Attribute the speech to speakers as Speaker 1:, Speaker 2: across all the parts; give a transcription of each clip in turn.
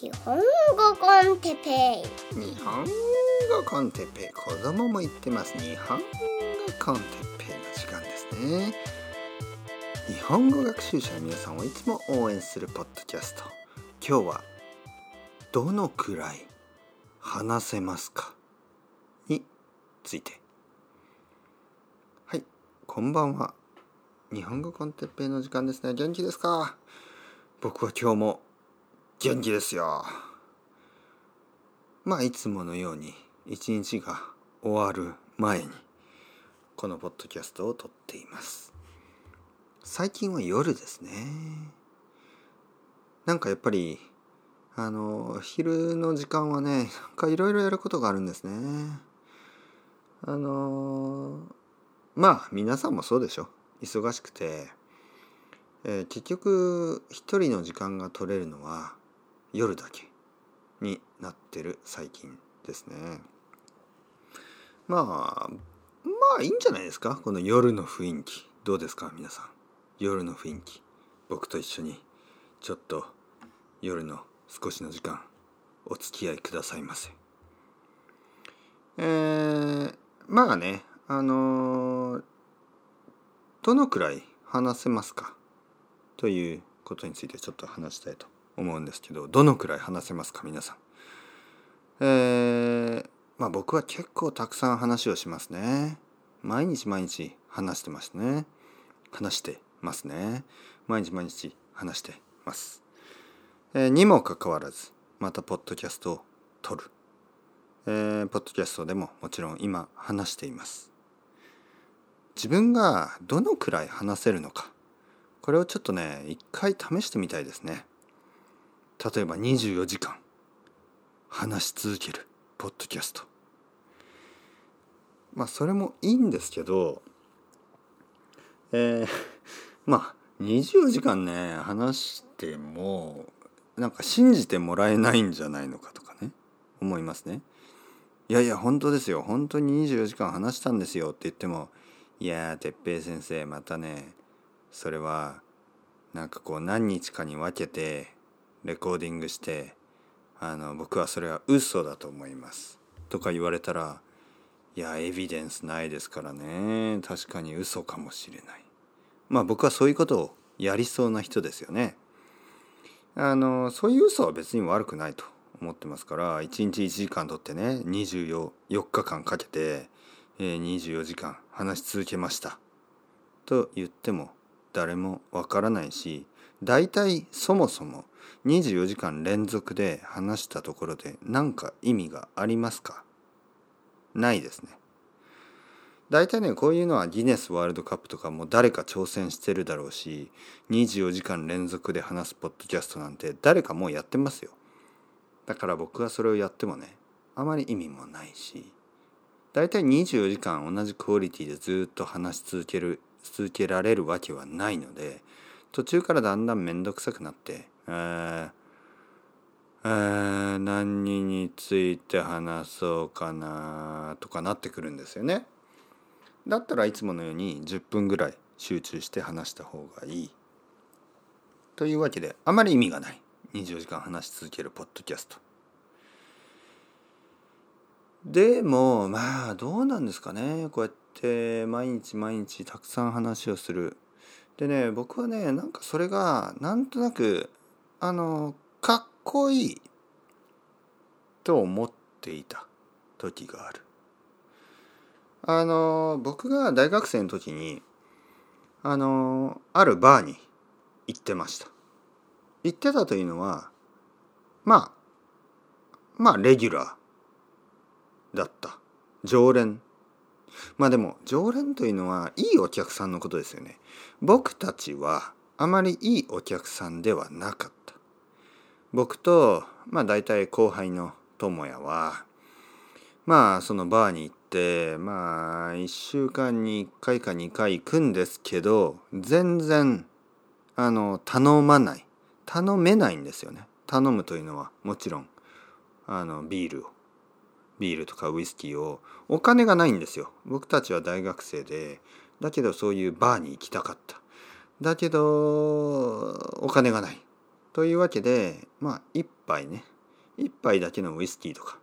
Speaker 1: 日本語 con Teppei
Speaker 2: 日本語 con Teppei 子供も言ってます日本語 con Teppei の時間ですね。日本語学習者の皆さんをいつも応援するポッドキャスト。今日はどのくらい話せますか？について。はい。こんばんは日本語 con Teppei の時間ですね。元気ですか？僕は今日も元気ですよ。まあいつものように一日が終わる前にこのポッドキャストを撮っています。最近は夜ですね。なんかやっぱりあの昼の時間はねなんかいろいろやることがあるんですね。あのまあ皆さんもそうでしょ。忙しくて、えー結局一人の時間が取れるのは夜だけになってる最近ですね。まあまあいいんじゃないですか？この夜の雰囲気。どうですか？皆さん。夜の雰囲気。僕と一緒にちょっと夜の少しの時間お付き合いくださいませ。えー、まあねあのーどのくらい話せますか？ということについてちょっと話したいと思うんですけどどのくらい話せますか皆さん？えー、まあ僕は結構たくさん話をしますね。毎日毎日話してますね。話してますね。毎日毎日話してます。えーにもかかわらずまたポッドキャストを撮る。えーポッドキャストでももちろん今話しています。自分がどのくらい話せるのかこれをちょっとね一回試してみたいですね。例えば24時間話し続けるポッドキャスト。まあそれもいいんですけどえー、まあ24時間ね話してもなんか信じてもらえないんじゃないのかとかね思いますね。いやいや本当ですよ。本当に24時間話したんですよって言ってもいやー哲平先生またねそれはなんかこう何日かに分けてレコーディングしてあの僕はそれは嘘だと思います。とか言われたらいやエビデンスないですからね。確かに嘘かもしれない。まあ僕はそういうことをやりそうな人ですよね。あのそういう嘘は別に悪くないと思ってますから1日1時間とってね24 4日間かけて、24時間話し続けました。と言っても誰もわからないし大体そもそも24時間連続で話したところで何か意味がありますか？ないですね。大体ねこういうのはギネスワールドカップとかも誰か挑戦してるだろうし24時間連続で話すポッドキャストなんて誰かもうやってますよ。だから僕はそれをやってもねあまり意味もないし大体24時間同じクオリティでずっと話し続ける続けられるわけはないので途中からだんだん面倒くさくなって「えーえー何について話そうかな」とかなってくるんですよね。だったらいつものように10分ぐらい集中して話した方がいい。というわけであまり意味がない24時間話し続けるポッドキャスト。でもまあどうなんですかねこうやって毎日毎日たくさん話をする。でね僕はねなんかそれがなんとなくあのかっこいいと思っていた時がある。あの僕が大学生の時にあのあるバーに行ってました。行ってたというのはまあまあレギュラーだった常連まあでも常連というのはいいお客さんのことですよね僕たちはあまりいいお客さんではなかった。僕とまあ大体後輩の友也はまあそのバーに行ってまあ1週間に1回か2回行くんですけど全然あの頼まない。頼めないんですよね。頼むというのはもちろんあのビールを。ビールとかウイスキーを。お金がないんですよ。僕たちは大学生でだけどそういうバーに行きたかった。だけどお金がないというわけでまあ一杯ね。一杯だけのウイスキーとか。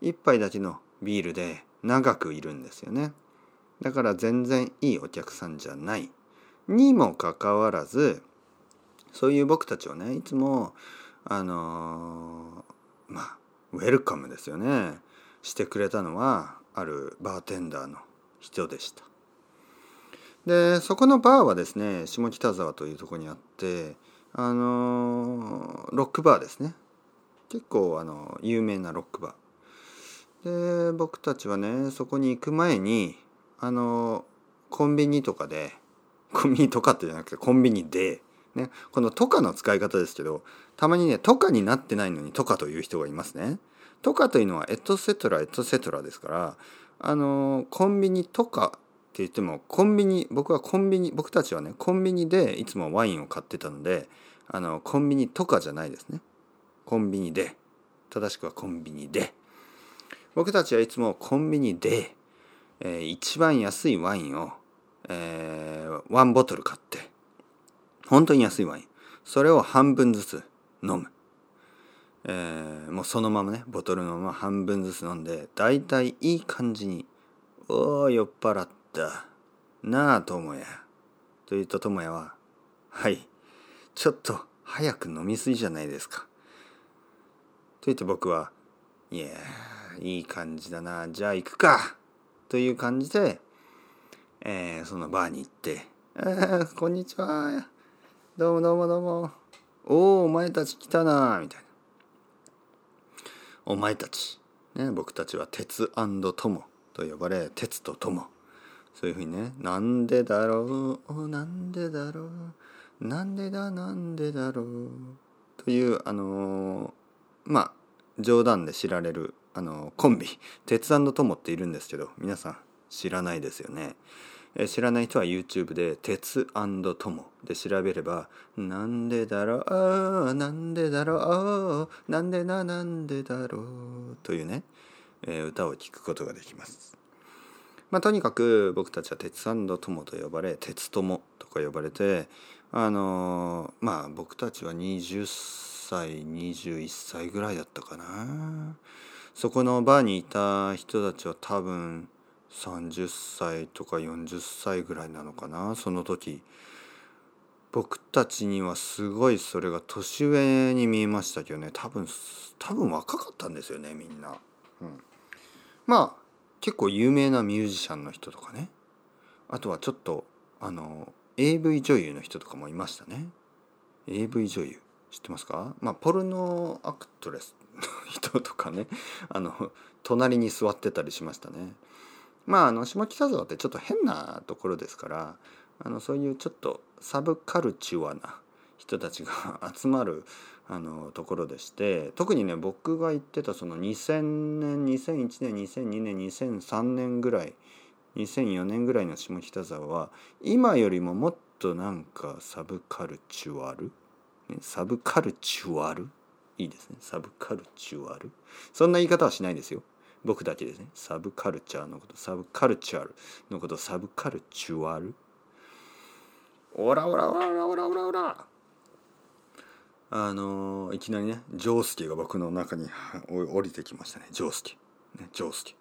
Speaker 2: 一杯だけのビールで長くいるんですよね。だから全然いいお客さんじゃない。にもかかわらずそういう僕たちをねいつもあのー、まあウェルカムですよね。してくれたのはあるバーテンダーの人でした。でそこのバーはですね下北沢というとこにあってあの、ロックバーですね結構あの有名なロックバーで僕たちはねそこに行く前にあのコンビニとかでコンビニとかってじゃなくてコンビニでね、この「とか」の使い方ですけどたまにね「とか」になってないのに「とか」という人がいますね。とかというのはエトセトラエトセトラですからあのコンビニとか言ってもコンビニ僕はコンビニ僕たちはねコンビニでいつもワインを買ってたのであのコンビニとかじゃないですね。コンビニで。正しくはコンビニで。僕たちはいつもコンビニで、えー、一番安いワインを、えー、ワンボトル買って本当に安いワイン。それを半分ずつ飲む、えー、もうそのままねボトルのまま半分ずつ飲んでだいたいいい感じに「おお酔っ払ったなあ智也」と言うと智也は「はいちょっと早く飲みすぎじゃないですか」と言って僕は「いやいい感じだなじゃあ行くか」という感じで、えー、そのバーに行って「あこんにちはどうもどうもどうも。おお、お前たち来たなみたいな。お前たち。ね、僕たちは鉄友と呼ばれ、鉄と友。そういうふうにね、なんでだろう、なんでだろう、なんでだ、なんでだろう？という、あの、まあ、冗談で知られる、あの、コンビ、鉄友っているんですけど、皆さん知らないですよね。え知らない人は YouTube で「鉄友」で調べれば「なんでだろう？なんでだろう？なんでななんでだろう」というね、え歌を聴くことができます。まあ、とにかく僕たちは鉄友と呼ばれ鉄友とか呼ばれてあのまあ僕たちは20歳21歳ぐらいだったかな。そこのバーにいた人たちは多分30歳とか40歳ぐらいなのかな。その時僕たちにはすごいそれが年上に見えましたけどね。多分多分若かったんですよねみんな、うん、まあ結構有名なミュージシャンの人とかね。あとはちょっとあの AV 女優の人とかもいましたね。AV 女優知ってますか？まあポルノアクトレスの人とかね。あの隣に座ってたりしましたね。まああの下北沢ってちょっと変なところですからあのそういうちょっとサブカルチュアな人たちが集まるあのところでして特にね僕が行ってたその2000年2001年2002年2003年ぐらい2004年ぐらいの下北沢は今よりももっとなんか subcultural、ね、 subcultural？いいですね。 subcultural？そんな言い方はしないですよ。僕だけですね。サブカルチャーのことサブカルチャーのこと subcultural？オラオラオラオラオラオラオラあの、いきなりねジョースケが僕の中に降りてきましたね。ジョースケ、ね、ジョースケ、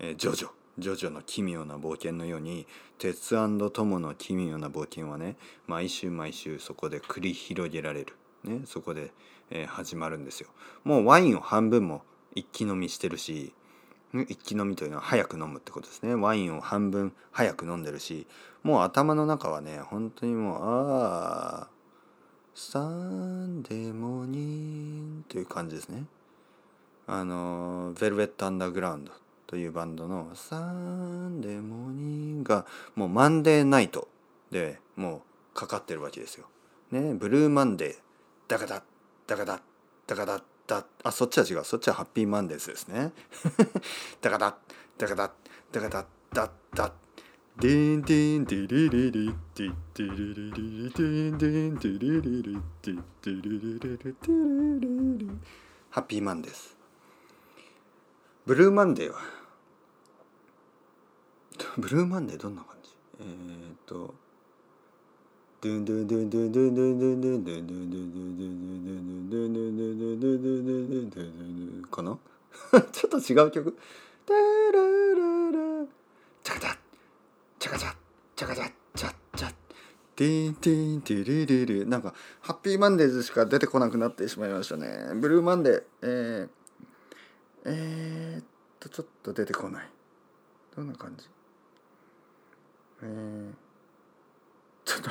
Speaker 2: えー、ジョジョ。ジョジョの奇妙な冒険のように鉄友の奇妙な冒険はね毎週毎週そこで繰り広げられる、ね、そこで、えー、始まるんですよ。もうワインを半分も一気飲みしてるし一気飲みというのは早く飲むってことですね。ワインを半分早く飲んでるしもう頭の中はね本当にもうああサンデーモーニンという感じですね。あのヴェルベット・アンダーグラウンドというバンドの「サンデーモーニン」がもうマンデーナイトでもうかかってるわけですよ。ねブルーマンデーダカダッダカダッダカダッだあそっちは違う。そっちはハッピーマンデーズですね。だかだだかだだかだだだデンデンデリリリディデリリリデンデンデリリリディデリリリデリリリハッピーマンデーブルーマンデーはブルーマンデーどんな感じえ、っとドゥンドゥンドゥンドゥンドゥンドゥンドゥンドゥンドゥンドゥンドゥンドゥンドゥンドゥンかなちょっと違う曲タラララチャカチャチャカチャチャカチャチャチャティンティンティリリリなんかハッピーマンデーズしか出てこなくなってしまいましたね。ブルーマンデー。えー、えー、っとちょっと出てこない。どんな感じ？えー、ちょっと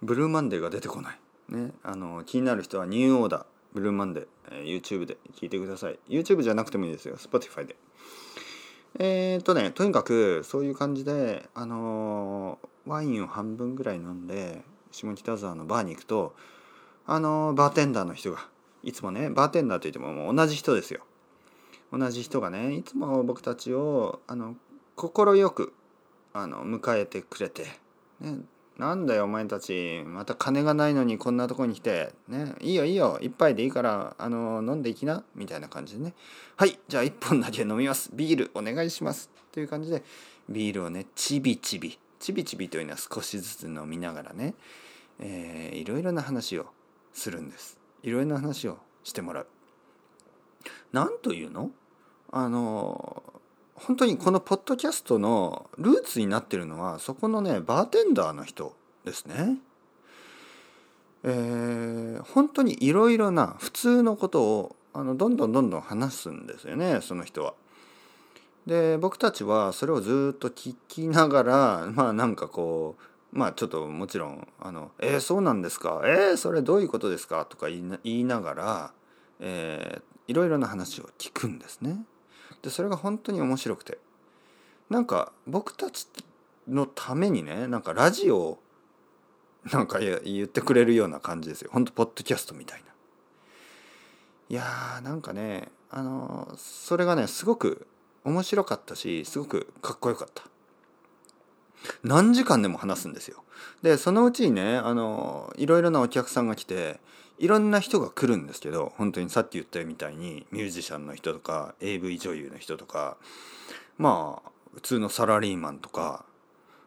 Speaker 2: ブルーマンデーが出てこない。ねあの気になる人はニューオーダーブルーマンデー、えー、YouTube で聞いてください。YouTube じゃなくてもいいですよ。Spotify で。えー、っとねとにかくそういう感じであのー、ワインを半分ぐらい飲んで下北沢のバーに行くとあのー、バーテンダーの人がいつもねバーテンダーといってももう同じ人ですよ。同じ人がねいつも僕たちをあの快くあの迎えてくれて、ね、なんだよお前たち。また金がないのにこんなとこに来て。ね。いいよいいよ。一杯でいいからあの飲んでいきな。みたいな感じでね。はい。じゃあ一本だけ飲みます。ビールお願いします。という感じでビールをねちびちび。ちびちびというのは少しずつ飲みながらね、えー、いろいろな話をするんです。いろいろな話をしてもらう。何というの？あの本当にこのポッドキャストのルーツになってるのはそこのねバーテンダーの人ですね。えー、本当にいろいろな普通のことをあのどんどんどんどん話すんですよねその人は。で僕たちはそれをずっと聞きながら まあなんかこうまあちょっともちろん「あのえー、そうなんですか？えー、それどういうことですか?」とか言いながら、えー、いろいろな話を聞くんですね。でそれが本当に面白くて。なんか僕たちのためにねなんかラジオをなんか言ってくれるような感じですよ。ほんとポッドキャストみたいな。いやーなんかねあのそれがねすごく面白かったしすごくかっこよかった。何時間でも話すんですよ。でそのうちにねあのいろいろなお客さんが来ていろんな人が来るんですけど本当にさっき言ったみたいにミュージシャンの人とか AV 女優の人とかまあ普通のサラリーマンとか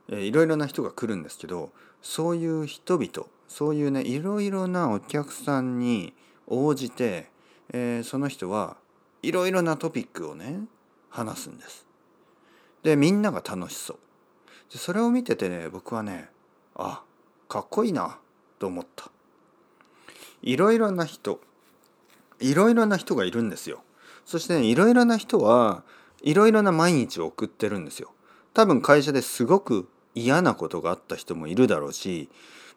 Speaker 2: えいろいろな人が来るんですけどそういう人々そういうねいろいろなお客さんに応じて、えー、その人はいろいろなトピックをね話すんです。でみんなが楽しそうでそれを見ててね僕はねあかっこいいなと思ったいろいろな人いろいろな人がいるんですよ。そして、いろいろな人はいろいろな毎日を送ってるんですよ。多分会社ですごく嫌なことがあった人もいるだろうし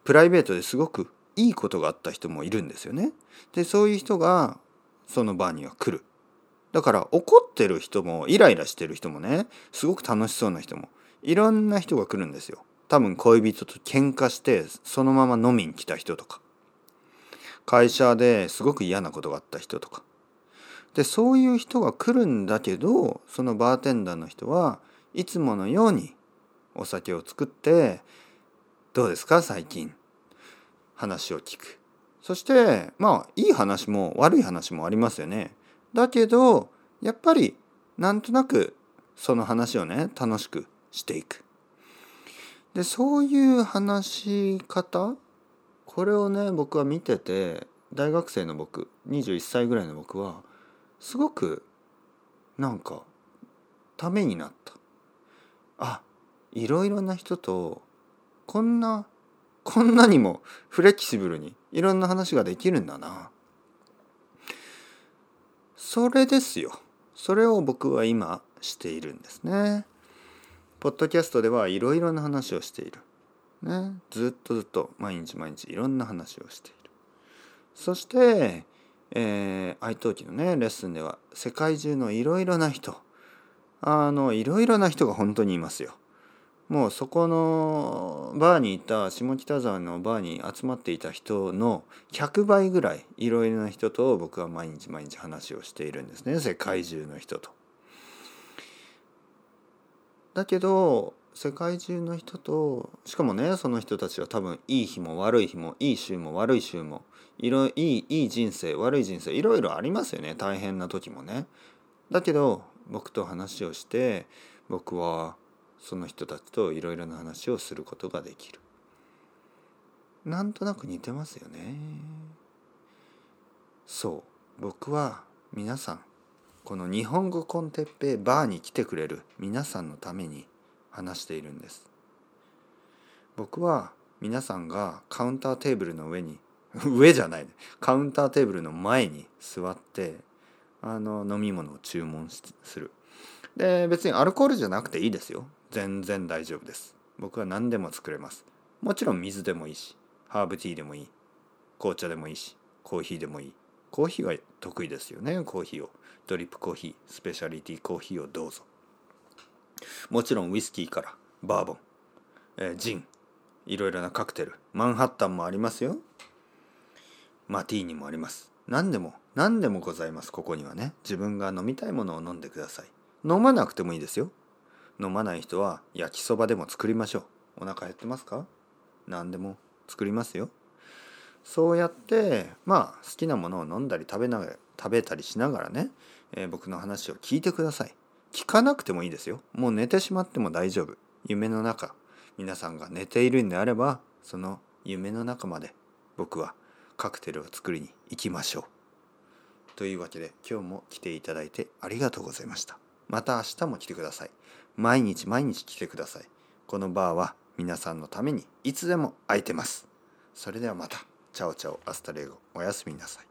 Speaker 2: プライベートですごくいいことがあった人もいるんですよね。でそういう人がその場には来る。だから怒ってる人もイライラしてる人もねすごく楽しそうな人もいろんな人が来るんですよ。多分恋人と喧嘩してそのまま飲みに来た人とか。会社ですごく嫌なことがあった人とか。でそういう人が来るんだけどそのバーテンダーの人はいつものようにお酒を作って「どうですか？最近」話を聞く。そしてまあいい話も悪い話もありますよね。だけどやっぱりなんとなくその話をね楽しくしていく。でそういう話し方これをね僕は見てて大学生の僕21歳ぐらいの僕はすごくなんかためになった。あいろいろな人とこんなこんなにもフレキシブルにいろんな話ができるんだな。それですよ。それを僕は今しているんですね。ポッドキャストではいろいろな話をしている。ね、ずっとずっと毎日毎日いろんな話をしている。そして、えー、愛登記のねレッスンでは世界中のいろいろな人あのいろいろな人が本当にいますよ。もうそこのバーにいた下北沢のバーに集まっていた人の100倍ぐらいいろいろな人と僕は毎日毎日話をしているんですね。世界中の人と。だけど世界中の人としかもねその人たちは多分いい日も悪い日もいい週も悪い週もいろいいいい人生悪い人生いろいろありますよね大変な時もね。だけど僕と話をして僕はその人たちといろいろな話をすることができる。なんとなく似てますよね。そう僕は皆さんこの日本語コンテッペイバーに来てくれる皆さんのために話しているんです。僕は皆さんがカウンターテーブルの上に 上じゃないカウンターテーブルの前に座ってあの飲み物を注文する。で別にアルコールじゃなくていいですよ。全然大丈夫です。僕は何でも作れます。もちろん水でもいいしハーブティーでもいい。紅茶でもいいしコーヒーでもいい。コーヒーは得意ですよねコーヒーを。ドリップコーヒースペシャリティコーヒーをどうぞ。もちろんウイスキーからバーボン、えー、ジンいろいろなカクテルマンハッタンもありますよ。マティーニもあります。何でも何でもございますここにはね。自分が飲みたいものを飲んでください。飲まなくてもいいですよ。飲まない人は焼きそばでも作りましょう。お腹減ってますか？何でも作りますよ。そうやってまあ好きなものを飲んだり食べな食べたりしながらね、えー、僕の話を聞いてください。聞かなくてもいいですよ。もう寝てしまっても大丈夫。夢の中。皆さんが寝ているんであればその夢の中まで僕はカクテルを作りに行きましょう。というわけで今日も来ていただいてありがとうございました。また明日も来てください。毎日毎日来てください。このバーは皆さんのためにいつでも空いてます。それではまた。 Ciao ciao, hasta luego。おやすみなさい。